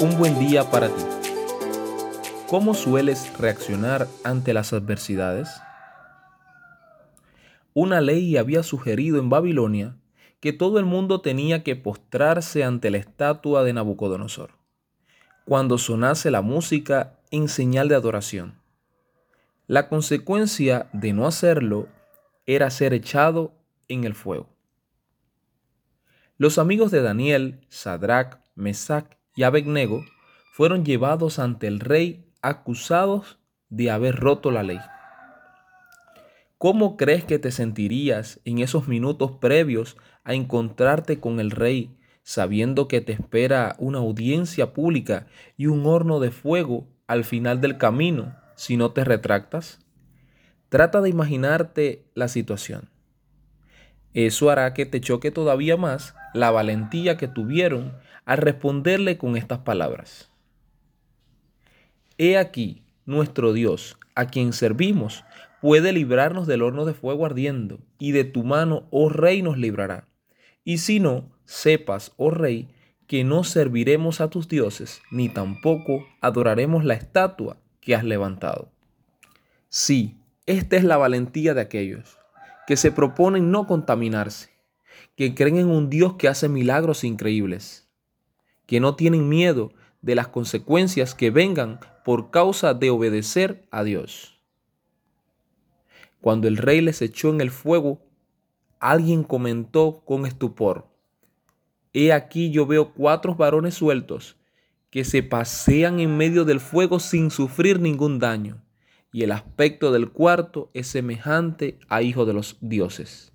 un buen día para ti. ¿Cómo sueles reaccionar ante las adversidades? Una ley había sugerido en Babilonia que todo el mundo tenía que postrarse ante la estatua de Nabucodonosor cuando sonase la música en señal de adoración. La consecuencia de no hacerlo era ser echado en el fuego. Los amigos de Daniel, Sadrach, Mesach y Abednego fueron llevados ante el rey acusados de haber roto la ley. ¿Cómo crees que te sentirías en esos minutos previos a encontrarte con el rey sabiendo que te espera una audiencia pública y un horno de fuego al final del camino si no te retractas? Trata de imaginarte la situación. Eso hará que te choque todavía más la valentía que tuvieron al responderle con estas palabras. He aquí, nuestro Dios, a quien servimos, puede librarnos del horno de fuego ardiendo, y de tu mano, oh rey, nos librará. Y si no, sepas, oh rey, que no serviremos a tus dioses, ni tampoco adoraremos la estatua que has levantado. Sí, esta es la valentía de aquellos que se proponen no contaminarse, que creen en un Dios que hace milagros increíbles, que no tienen miedo de las consecuencias que vengan por causa de obedecer a Dios. Cuando el rey les echó en el fuego, alguien comentó con estupor, He aquí yo veo cuatro varones sueltos que se pasean en medio del fuego sin sufrir ningún daño, y el aspecto del cuarto es semejante a hijo de los dioses.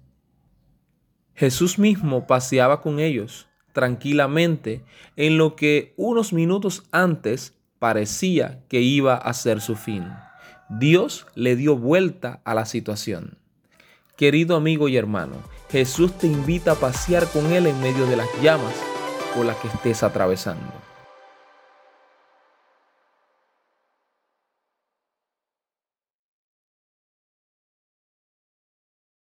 Jesús mismo paseaba con ellos tranquilamente en lo que unos minutos antes parecía que iba a ser su fin. Dios le dio vuelta a la situación. Querido amigo y hermano, Jesús te invita a pasear con Él en medio de las llamas por las que estés atravesando.